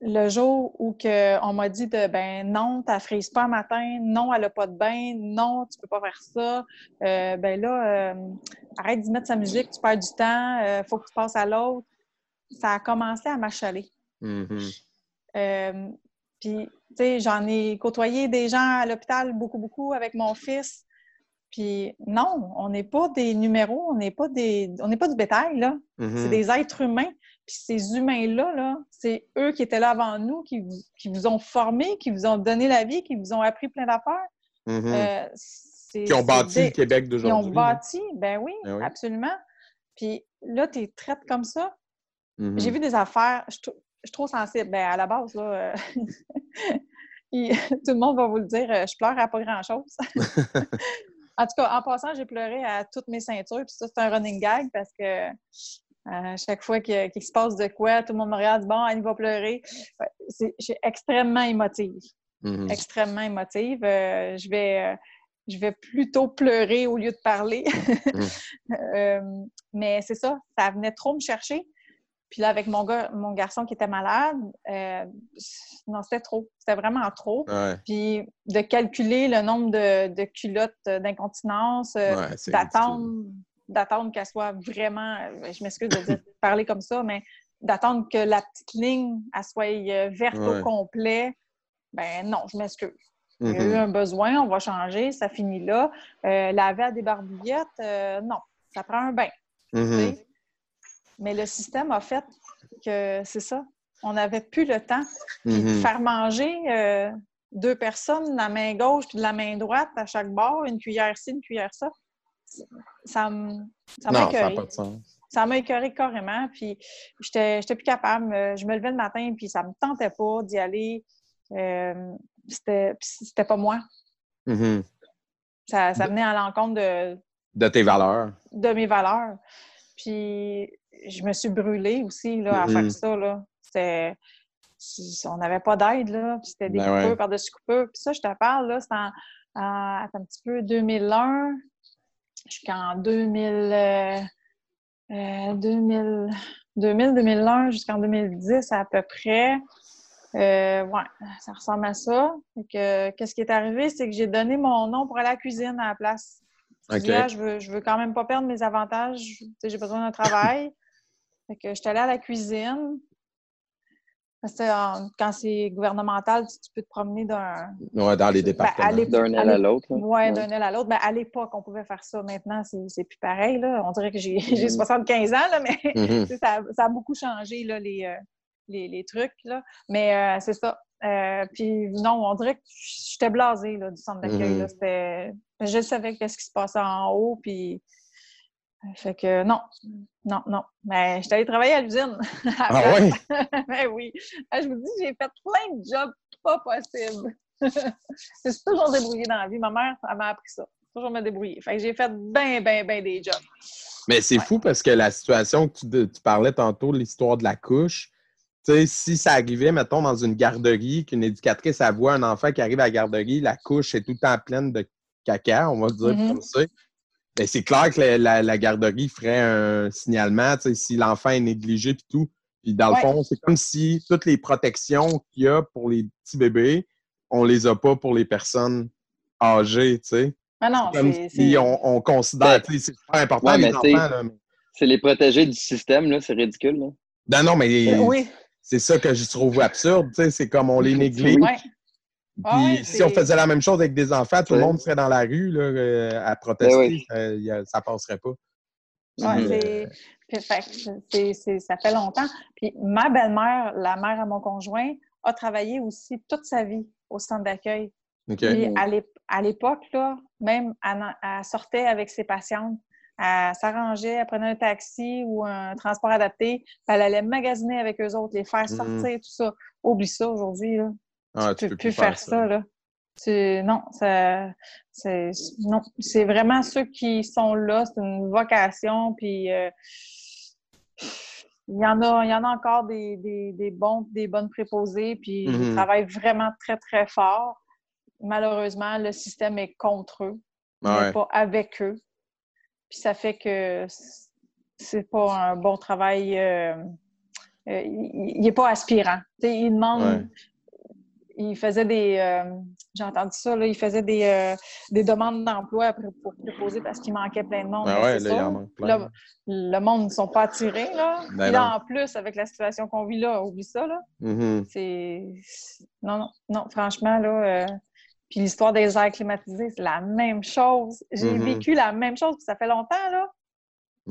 le jour où que on m'a dit de ben non, tu frises pas un matin, non, elle a pas de bain, non, tu peux pas faire ça, euh, ben là, euh, arrête d'y mettre sa musique, tu perds du temps, euh, faut que tu passes à l'autre. Ça a commencé à m'achaler. Puis, j'en ai côtoyé des gens à l'hôpital beaucoup, beaucoup avec mon fils. Puis, non, on n'est pas des numéros, on n'est pas des, on n'est pas du bétail, là. Mhm. C'est des êtres humains. Puis ces humains-là, là, c'est eux qui étaient là avant nous, qui vous, qui vous ont formé, qui vous ont donné la vie, qui vous ont appris plein d'affaires. Mhm. Euh, qui ont bâti des- le Québec Qui d'aujourd'hui. ont là. bâti, ben oui, Ben oui. absolument. Puis là, tu les traites comme ça. Mhm. J'ai vu des affaires, je, je suis trop sensible. Ben, à la base, là, euh, tout le monde va vous le dire, euh, je pleure à pas grand-chose. en tout cas, en passant, j'ai pleuré à toutes mes ceintures. Puis ça, c'est un running gag parce que à chaque fois que- qu'il se passe de quoi, tout le monde me regarde, bon, elle va pleurer. Je suis extrêmement émotive. Mhm. Extrêmement émotive. Euh, je vais. euh, je vais plutôt pleurer au lieu de parler. Euh, mais c'est ça, ça venait trop me chercher. Puis là, avec mon, gars, mon garçon qui était malade, euh, non, c'était trop. C'était vraiment trop. Ouais, Puis de calculer le nombre de, de culottes d'incontinence, euh, ouais, d'attendre d'attendre qu'elle soit vraiment, euh, je m'excuse de dire, parler comme ça, mais d'attendre que la petite ligne elle soit verte Ouais. au complet, ben non, je m'excuse. Il y a eu Mhm. un besoin, on va changer, ça finit là. Euh, laver à des barbouillettes, euh, non, ça prend un bain. Mhm. Mais le système a fait que c'est ça. On n'avait plus le temps. Puis de Mhm. faire manger euh, deux personnes de la main gauche puis de la main droite à chaque bord, une cuillère ci, une cuillère ça, ça m'a ça écœuré. Ça m'a écœuré carrément. Puis j'étais plus capable. Euh, Je me levais le matin puis ça me tentait pas d'y aller. Euh, c'était pas moi. Mhm. Ça, ça venait à l'encontre de, De tes valeurs. de mes valeurs. Puis je me suis brûlée aussi là, à Mhm. faire ça. Là. C'était- On n'avait pas d'aide, là. Puis c'était des Ben ouais. par-dessus coupures. Puis ça, je te parle, là, c'est en, un petit peu 2001 jusqu'en 2000, euh, euh, 2000, 2000-2001 jusqu'en 2010 à peu près. Euh, ouais, ça ressemble à ça. qu'est-ce qui est arrivé, c'est que j'ai donné mon nom pour aller à la cuisine à la place. Là, je veux, je veux quand même pas perdre mes avantages. J'ai besoin d'un travail. Fait que je suis allée à la cuisine. Parce que en- quand c'est gouvernemental, tu, tu peux te promener d'un. Ouais, dans les Ben, départements. D'un aile à l'autre. là. Ouais, d'un aile à l'autre. Ben, à l'époque, on pouvait faire ça. Maintenant, c'est c'est plus pareil. Là. On dirait que j'ai j'ai Mhm. 75 ans, là, mais Mhm. sais, ça, ça a beaucoup changé, là, les, euh, les, les trucs. Là. Mais euh, c'est ça. Euh, puis non, on dirait que j'étais blasée là, du centre d'accueil. Là. C'était- Je savais qu'est-ce qui se passait en haut. Puis. Fait que non, non, non. Mais j'étais allée travailler à l'usine. Ah ouais? ben oui. Ah, Je vous dis, j'ai fait plein de jobs pas possibles. je suis toujours débrouillée dans la vie. Ma mère, elle m'a appris ça. Toujours me débrouiller. Fait que j'ai fait bien, bien, bien des jobs. Mais c'est fou parce que la situation que tu, de- tu parlais tantôt, l'histoire de la couche, tu sais, si ça arrivait, mettons, dans une garderie, qu'une éducatrice voit un enfant qui arrive à la garderie, la couche est tout le temps pleine de caca, on va dire Mhm. comme ça. Ben, c'est clair que la, la- la garderie ferait un signalement, tu sais, si l'enfant est négligé et tout. Puis dans le Ouais. fond, c'est comme si toutes les protections qu'il y a pour les petits bébés, on les a pas pour les personnes âgées, tu sais. Ah non, Comme c'est. si on, on considère, Ben, c'est super important ouais, les enfants, là, mais- C'est les protégés du système, là, c'est ridicule. Là. Non, non, mais Oui, c'est ça que je trouve absurde, tu sais, c'est comme on les néglige. Puis Ouais, si on faisait la même chose avec des enfants, tout le monde serait dans la rue là, euh, à protester, Ben oui. ça, y a- ça passerait pas. Ouais, c'est- euh, c'est- ça fait longtemps. Puis ma belle-mère, la mère à mon conjoint, a travaillé aussi toute sa vie au centre d'accueil. OK. Puis Mhm. à l'ép- à l'époque, là, même, elle, sortait avec ses patientes. Elle s'arrangeait, elle prenait un taxi ou un transport adapté, elle allait magasiner avec eux autres, les faire Mhm. sortir, tout ça. Oublie ça aujourd'hui. Ah, tu peux plus faire ça, là. Tu- non, ça, c'est, non, c'est vraiment ceux qui sont là, c'est une vocation, puis euh, il y en a, il y en a encore des, des, des bons, des bonnes préposées, puis ils travaillent vraiment très, très fort. Malheureusement, le système est contre eux, Ah mais ouais. pas avec eux. Puis ça fait que c'est pas un bon travail. euh, euh, il n'est pas aspirant. Tu sais, il demande. Ouais. Il faisait des. euh, J'ai entendu ça, là, il faisait des, euh, des demandes d'emploi pour, préposer parce qu'il manquait plein de monde. Ouais, c'est là, il en manque plein. Là, le monde ne sont pas attirés. Là. Ben là, en plus, avec la situation qu'on vit là, oublie ça. Là. Mhm. C'est. Non, non, non, franchement, là. euh, Puis l'histoire des airs climatisés, c'est la même chose. J'ai Mhm. vécu la même chose, puis ça fait longtemps, là.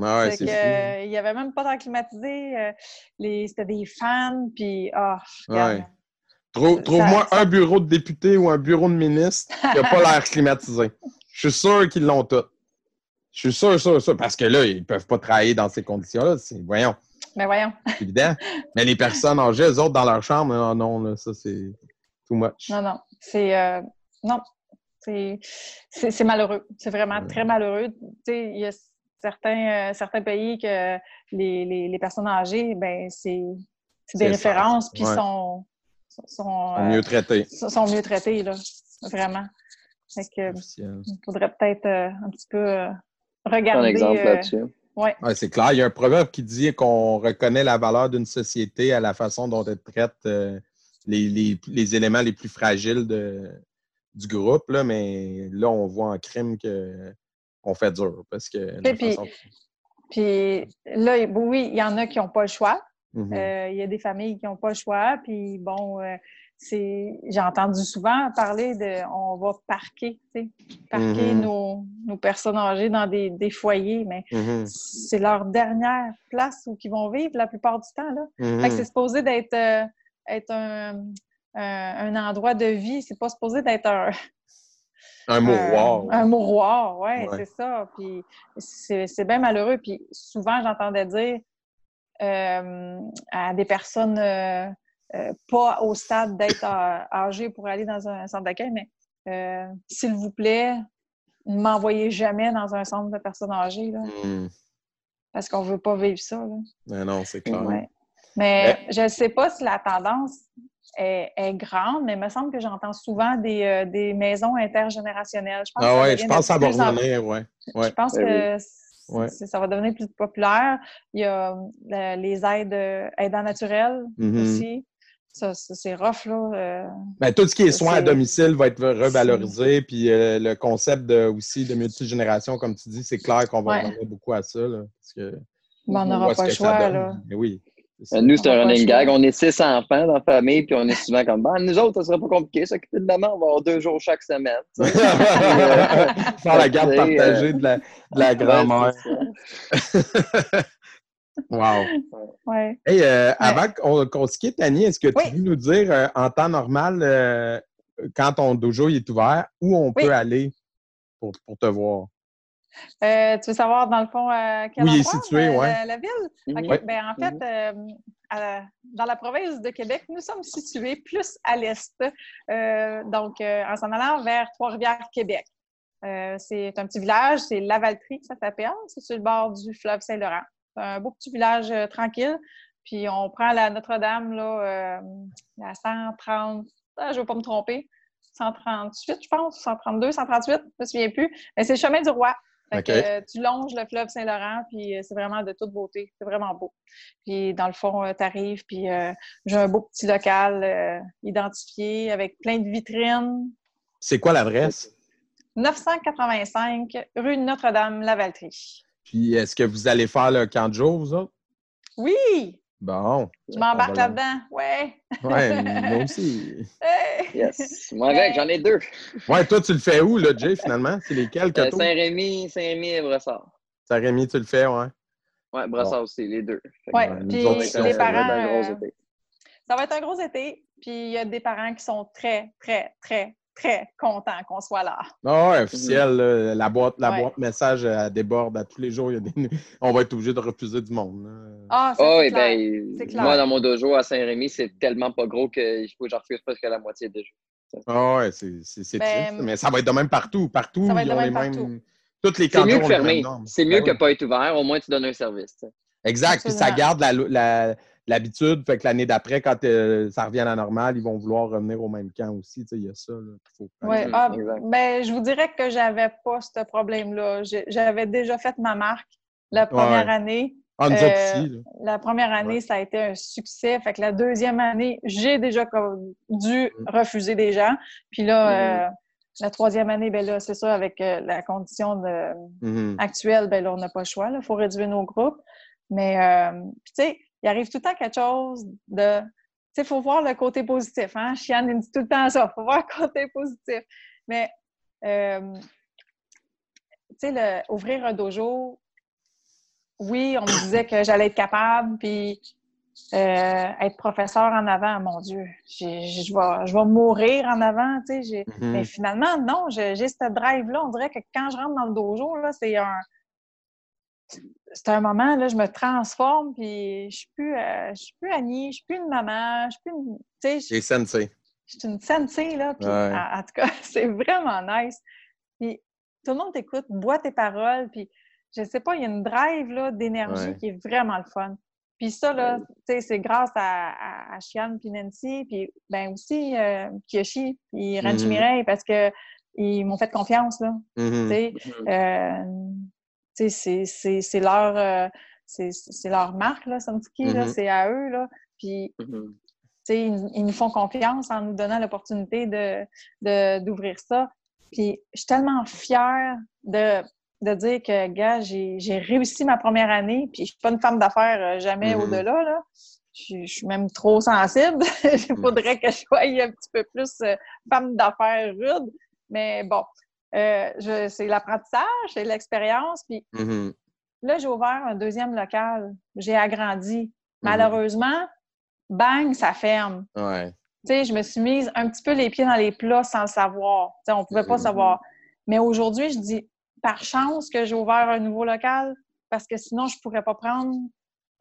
Ah ouais, que, euh, il n'y avait même pas d'air climatisé. euh, les... C'était des fans, puis. Regarde. Ouais. Trou- Trouve-moi un bureau de député ou un bureau de ministre qui n'a pas l'air climatisé. Je suis sûr qu'ils l'ont tout. Je suis sûr, sûr, sûr. Parce que là, ils ne peuvent pas travailler dans ces conditions-là. Voyons, Mais voyons. c'est évident. Mais les personnes âgées, eux autres, dans leur chambre, non, non, là, ça, c'est too much. Non, non. C'est. euh, non. C'est malheureux. C'est vraiment Ouais. très malheureux. Tu sais, il y a certains, euh, certains pays que les, les, les personnes âgées, ben c'est c'est des références, puis Ouais. sont, sont, sont, Ils sont euh, mieux traités. sont- sont mieux traités, là. Vraiment. Fait que, Officiel. il faudrait peut-être euh, un petit peu euh, Un regarder. exemple euh, là-dessus. Ouais, c'est clair. Il y a un proverbe qui dit qu'on reconnaît la valeur d'une société à la façon dont elle traite euh, les, les- les éléments les plus fragiles de, du groupe. Là, mais là, on voit en crime que qu'on fait dur. Parce que puis- façon- Puis là, oui, il y en a qui n'ont pas le choix. Mhm. Euh, Il y a des familles qui n'ont pas le choix. Puis bon, euh, c'est j'ai entendu souvent parler de on va parquer, tu sais, parquer Mhm. nos, nos personnes âgées dans des, des foyers, mais Mhm. c'est leur dernière place où ils vont vivre la plupart du temps. Là. C'est supposé d'être euh, être un, un, un endroit de vie, c'est pas supposé d'être un, Un mouroir. un, un mouroir, oui, Ouais. c'est ça. Puis c'est bien malheureux. Puis souvent, j'entendais dire à des personnes euh, euh, pas au stade d'être euh, âgées pour aller dans un centre d'accueil, mais euh, s'il vous plaît, ne m'envoyez jamais dans un centre de personnes âgées, là, Mhm. parce qu'on veut pas vivre ça. là. Non, non, c'est clair. Ouais. Mais je ne sais pas si la tendance est, est grande, mais il me semble que j'entends souvent des, euh, des maisons intergénérationnelles. Je pense que Ah devient je de pense que ça va revenir, ouais. Je pense Ben que Ouais. ça va devenir plus populaire. Il y a euh, les aides euh, aidants naturels Mhm. aussi. Ça, ça, c'est rough, là. euh, Ben, tout ce qui est soins à domicile va être revalorisé. Puis le concept de, aussi de multigénération, comme tu dis, c'est clair qu'on va Ouais. revenir beaucoup à ça. là, parce que mais on n'aura pas le choix, là. Mais oui. Euh, Nous, c'est un running gag. On est six enfants dans la famille, puis on est souvent comme, ben, nous autres, ça serait pas compliqué. S'occuper de maman, on va avoir deux jours chaque semaine. sais. Faire la garde partagée de la, de la grand-mère. Wow. Ouais. Hey, euh, avant qu'on se quitte, Annie, est-ce que tu Oui. veux nous dire euh, en temps normal, euh, quand ton dojo est ouvert, où on Oui. peut aller pour, pour te voir? Euh, tu veux savoir, dans le fond, à quel est endroit, situé, euh, ouais. la, la ville? OK. Ouais. Ben, en fait, euh, à- dans la province de Québec, nous sommes situés plus à l'est. Euh, donc, euh, en s'en allant vers Trois-Rivières, Québec. Euh, c'est un petit village, c'est Lavaltrie que ça s'appelle. C'est sur le bord du fleuve Saint-Laurent. C'est un beau petit village euh, tranquille. Puis on prend la Notre-Dame, là, euh, la 130, ah, je ne vais pas me tromper, 138, je pense, 132, 138, je ne me souviens plus. Mais c'est le chemin du roi. Fait que, euh, tu longes le fleuve Saint-Laurent, puis euh, c'est vraiment de toute beauté. C'est vraiment beau. Puis dans le fond, tu arrives, puis euh, j'ai un beau petit local euh, identifié avec plein de vitrines. C'est quoi l'adresse? 985 rue Notre-Dame-Lavaltrie. Puis est-ce que vous allez faire le camp de jour, vous autres? Oui! Bon. Je m'embarque là-dedans? Ouais! Ouais, moi aussi. Hey! Yes. Moi avec, j'en ai deux. Ouais, toi, tu le fais où, là, Jay, finalement? C'est lesquels que Euh? Saint-Rémy, Saint-Rémy et Brossard. Saint-Rémy, tu le fais, ouais. Ouais, Brossard aussi, les deux. Que, Ouais, puis autres, les ça va être parents, un gros euh, été. ça va être un gros été. Puis il y a des parents qui sont très, très, très, très contents qu'on soit là. Ah ouais, officiel, là, la boîte, la Ouais. boîte message elle déborde à tous les jours. Il y a des... On va être obligé de refuser du monde. là. Ah, ça, Ah c'est oui, clair. ben, C'est clair. moi, dans mon dojo à Saint-Rémy, c'est tellement pas gros que je j'en refuse presque la moitié déjà. Ah ouais, c'est Ben, triste. Mais ça va être de même partout. Partout, Ça va ils être ont de les même mêmes. partout. Toutes les C'est mieux que normes. C'est mieux Ben que oui. pas être ouvert. Au moins, tu donnes un service. Exact. Puis ça garde la- la- l'habitude. fait que l'année d'après, quand euh, ça revient à la normale, ils vont vouloir revenir au même camp aussi. Tu sais, Il y a ça. là, qu'il faut. Ouais, ah, ben, je vous dirais que j'avais pas ce problème-là. J'avais déjà fait ma marque la première Ouais. année. Ah, nous Euh, aussi. La première année, Ouais. ça a été un succès. Fait que la deuxième année, j'ai déjà dû Mhm. refuser des gens. Puis là, Mhm. euh, la troisième année, ben là, c'est ça, avec la condition de, Mhm. actuelle, ben là, on n'a pas le choix. Il faut réduire nos groupes. Mais, euh, tu sais, il arrive tout le temps quelque chose de. Tu sais, il faut voir le côté positif. Hein? Chiane, il me dit tout le temps ça. Il faut voir le côté positif. Mais, euh, tu sais, ouvrir un dojo, oui, on me disait que j'allais être capable, puis euh, être professeur en avant, mon Dieu, je vais, je vais mourir en avant, tu sais. Mhm. mais finalement, non, j'ai j'ai ce drive-là. On dirait que quand je rentre dans le dojo, là, c'est un. C'est un moment, là, je me transforme, puis je suis plus, euh, je suis plus Annie, je suis plus une maman, je suis plus une. Tu sais, je- sensei. je suis une sensei, là. Puis, Ouais. en, en tout cas, c'est vraiment nice. Puis, tout le monde t'écoute, bois tes paroles, puis je sais pas, il y a une drive, là, d'énergie Ouais. qui est vraiment le fun. Puis ça, là, tu sais, c'est grâce à, à, à Chiane puis Nancy, puis ben aussi euh, Kiyoshi puis Ranchi Mhm. Mireille, parce que ils m'ont fait confiance, là. Tu sais, Mhm. euh, c'est- leur, euh, c'est leur marque, là, Mhm. c'est à eux, là. Puis Mhm. sais, ils, ils nous font confiance en nous donnant l'opportunité de, de- d'ouvrir ça. Puis je suis tellement fière de, de dire que, gars, j'ai, réussi ma première année, puis je suis pas une femme d'affaires euh, jamais Mhm. au-delà, là. Je, suis- je suis même trop sensible. Il faudrait que je sois un petit peu plus euh, femme d'affaires rude. Mais bon, euh, c'est l'apprentissage, c'est l'expérience. Puis Mhm. Là, j'ai ouvert un deuxième local. J'ai agrandi. Mhm. Malheureusement, bang, ça ferme. Ouais. Tu sais, je me suis mise un petit peu les pieds dans les plats sans le savoir. Tu sais, on pouvait pas Mhm. savoir. Mais aujourd'hui, je dis par chance que j'ai ouvert un nouveau local parce que sinon, je pourrais pas prendre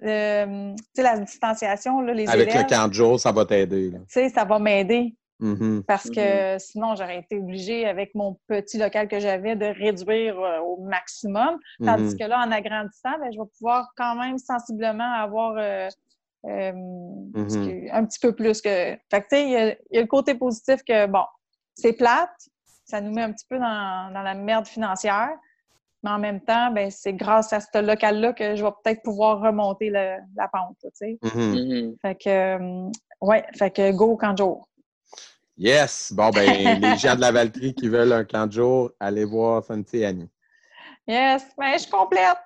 euh, tu sais, la distanciation, là, les Avec élèves. le camp de jour, ça va t'aider. là. Tu sais, ça va m'aider Mhm. parce que sinon, j'aurais été obligée, avec mon petit local que j'avais, de réduire euh, au maximum. Tandis Mhm. que là, en agrandissant, ben, je vais pouvoir quand même sensiblement avoir euh, euh, un petit peu plus que. Fait que, tu sais, il y, a- il y a le côté positif que, bon, c'est plate, ça nous met un petit peu dans, dans la merde financière, Mais en même temps, ben, c'est grâce à ce local-là que je vais peut-être pouvoir remonter le- la pente. là, tu sais. Fait que, euh, ouais, fait que go jour. Yes! Bon, ben, les gens de la Valtrie qui veulent un camp de jour, allez voir Santi Annie. Yes, mais je complète.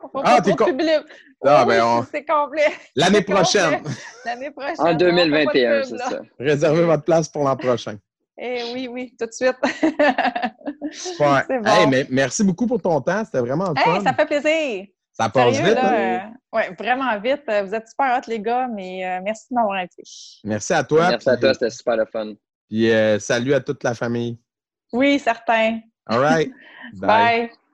Faut Ah, t'es com- publier. Ah, Oui, ben, on- c'est complet. L'année prochaine, L'année prochaine. En on fait pas de 2021, pub, c'est ça. réservez votre place pour l'an prochain. Eh oui, oui, tout de suite. Ouais. C'est bon. Hey, mais merci beaucoup pour ton temps. C'était vraiment le Hey, fun. ça fait plaisir. Ça passe Sérieux, vite. hein? euh, ouais, vraiment vite. Vous êtes super hot, les gars, mais euh, merci de m'avoir invité. Merci à toi. Merci à toi, c'était super le fun. Puis euh, salut à toute la famille. Oui, certain. All right. Bye.